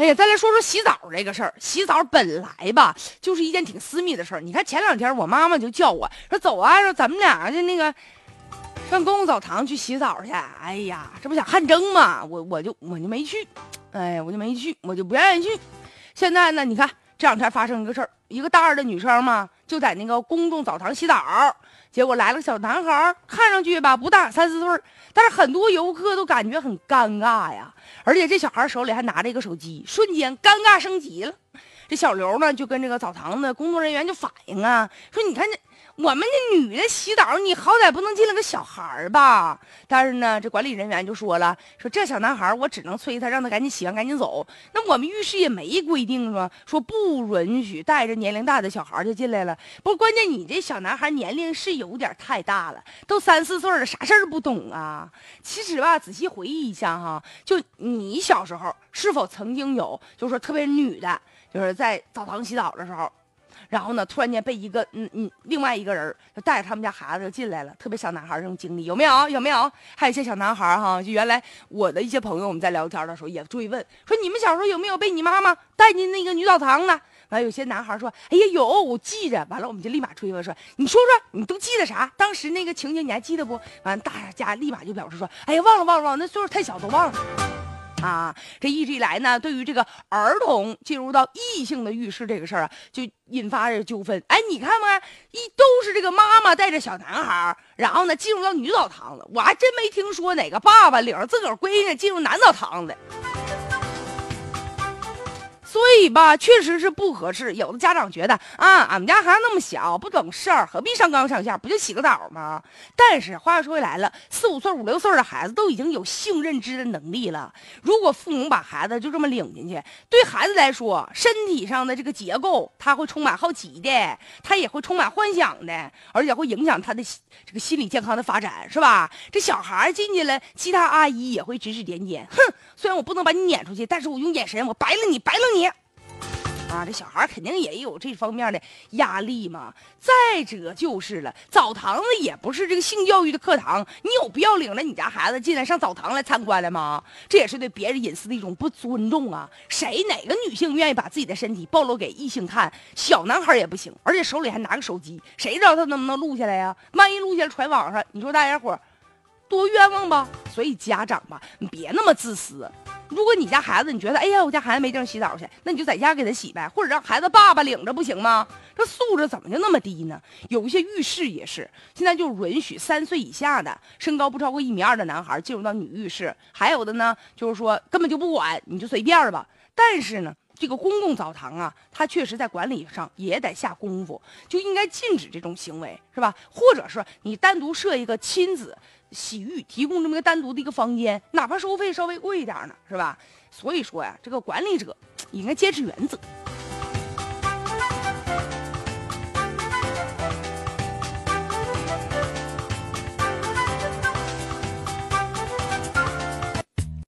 哎呀，再来说说洗澡这个事儿。洗澡本来吧就是一件挺私密的事儿。你看前两天我妈妈就叫我说走啊，说咱们俩就那个上公共澡堂去洗澡去。哎呀，这不想汗蒸吗？我我就我就没去，哎，我就没去，我就不愿意去。现在呢，你看这两天发生一个事儿，一个大二的女生嘛，就在那个公众澡堂洗澡，结果来了个小男孩，看上去吧不大，三四岁，但是很多游客都感觉很尴尬呀。而且这小孩手里还拿着一个手机，瞬间尴尬升级了。这小刘呢，就跟这个澡堂的工作人员就反映啊，说你看这我们这女的洗澡，你好歹不能进来个小孩吧？但是呢，这管理人员就说了，说这小男孩我只能催他，让他赶紧洗完赶紧走。那我们浴室也没规定说说不允许带着年龄大的小孩就进来了。不，关键你这小男孩年龄是有点太大了，都三四岁了，啥事儿不懂啊？其实吧，仔细回忆一下哈，就你小时候是否曾经有，就是说特别女的。就是在澡堂洗澡的时候，然后呢，突然间被一个嗯嗯另外一个人就带着他们家孩子就进来了，特别小男孩这种经历有没有？有没有？还有一些小男孩哈，就原来我的一些朋友，我们在聊天的时候也追问说，你们小时候有没有被你妈妈带进那个女澡堂呢？完了，有些男孩说，哎呀有，我记着。完了，我们就立马追问说，你说说，你都记得啥？当时那个情景你还记得不？完，大家立马就表示说，哎呀忘了忘了忘了，那岁数太小都忘了。啊，这一直以来呢，对于这个儿童进入到异性的浴室这个事儿啊，就引发着纠纷。哎，你看嘛？一都是这个妈妈带着小男孩，然后呢进入到女澡堂子，我还真没听说哪个爸爸领着自个儿闺女进入男澡堂的。所以吧，确实是不合适。有的家长觉得啊，俺们家孩子那么小，不懂事儿，何必上纲上线？不就洗个澡吗？但是话又说回来了，四五岁、五六岁的孩子都已经有性认知的能力了。如果父母把孩子就这么领进去，对孩子来说，身体上的这个结构他会充满好奇的，他也会充满幻想的，而且会影响他的这个心理健康的发展，是吧？这小孩进去了，其他阿姨也会指指点点。哼，虽然我不能把你撵出去，但是我用眼神，我白了你，白了你。这小孩肯定也有这方面的压力嘛。再者就是了，澡堂子也不是这个性教育的课堂，你有必要领着你家孩子进来上澡堂来参观的吗？这也是对别人隐私的一种不尊重啊！谁哪个女性愿意把自己的身体暴露给异性看？小男孩也不行，而且手里还拿个手机，谁知道他能不能录下来呀？万一录下来传网上，你说大家伙多冤枉吧？所以家长吧，你别那么自私。如果你家孩子，你觉得，哎呀，我家孩子没地方洗澡去，那你就在家给他洗呗，或者让孩子爸爸领着不行吗？这素质怎么就那么低呢？有一些浴室也是，现在就允许三岁以下的、身高不超过一米二的男孩进入到女浴室，还有的呢，就是说根本就不管，你就随便吧。但是呢，这个公共澡堂啊，它确实在管理上也得下功夫，就应该禁止这种行为，是吧？或者说你单独设一个亲子。洗浴提供这么个单独的一个房间，哪怕收费稍微贵一点呢，是吧？所以说呀，这个管理者应该坚持原则。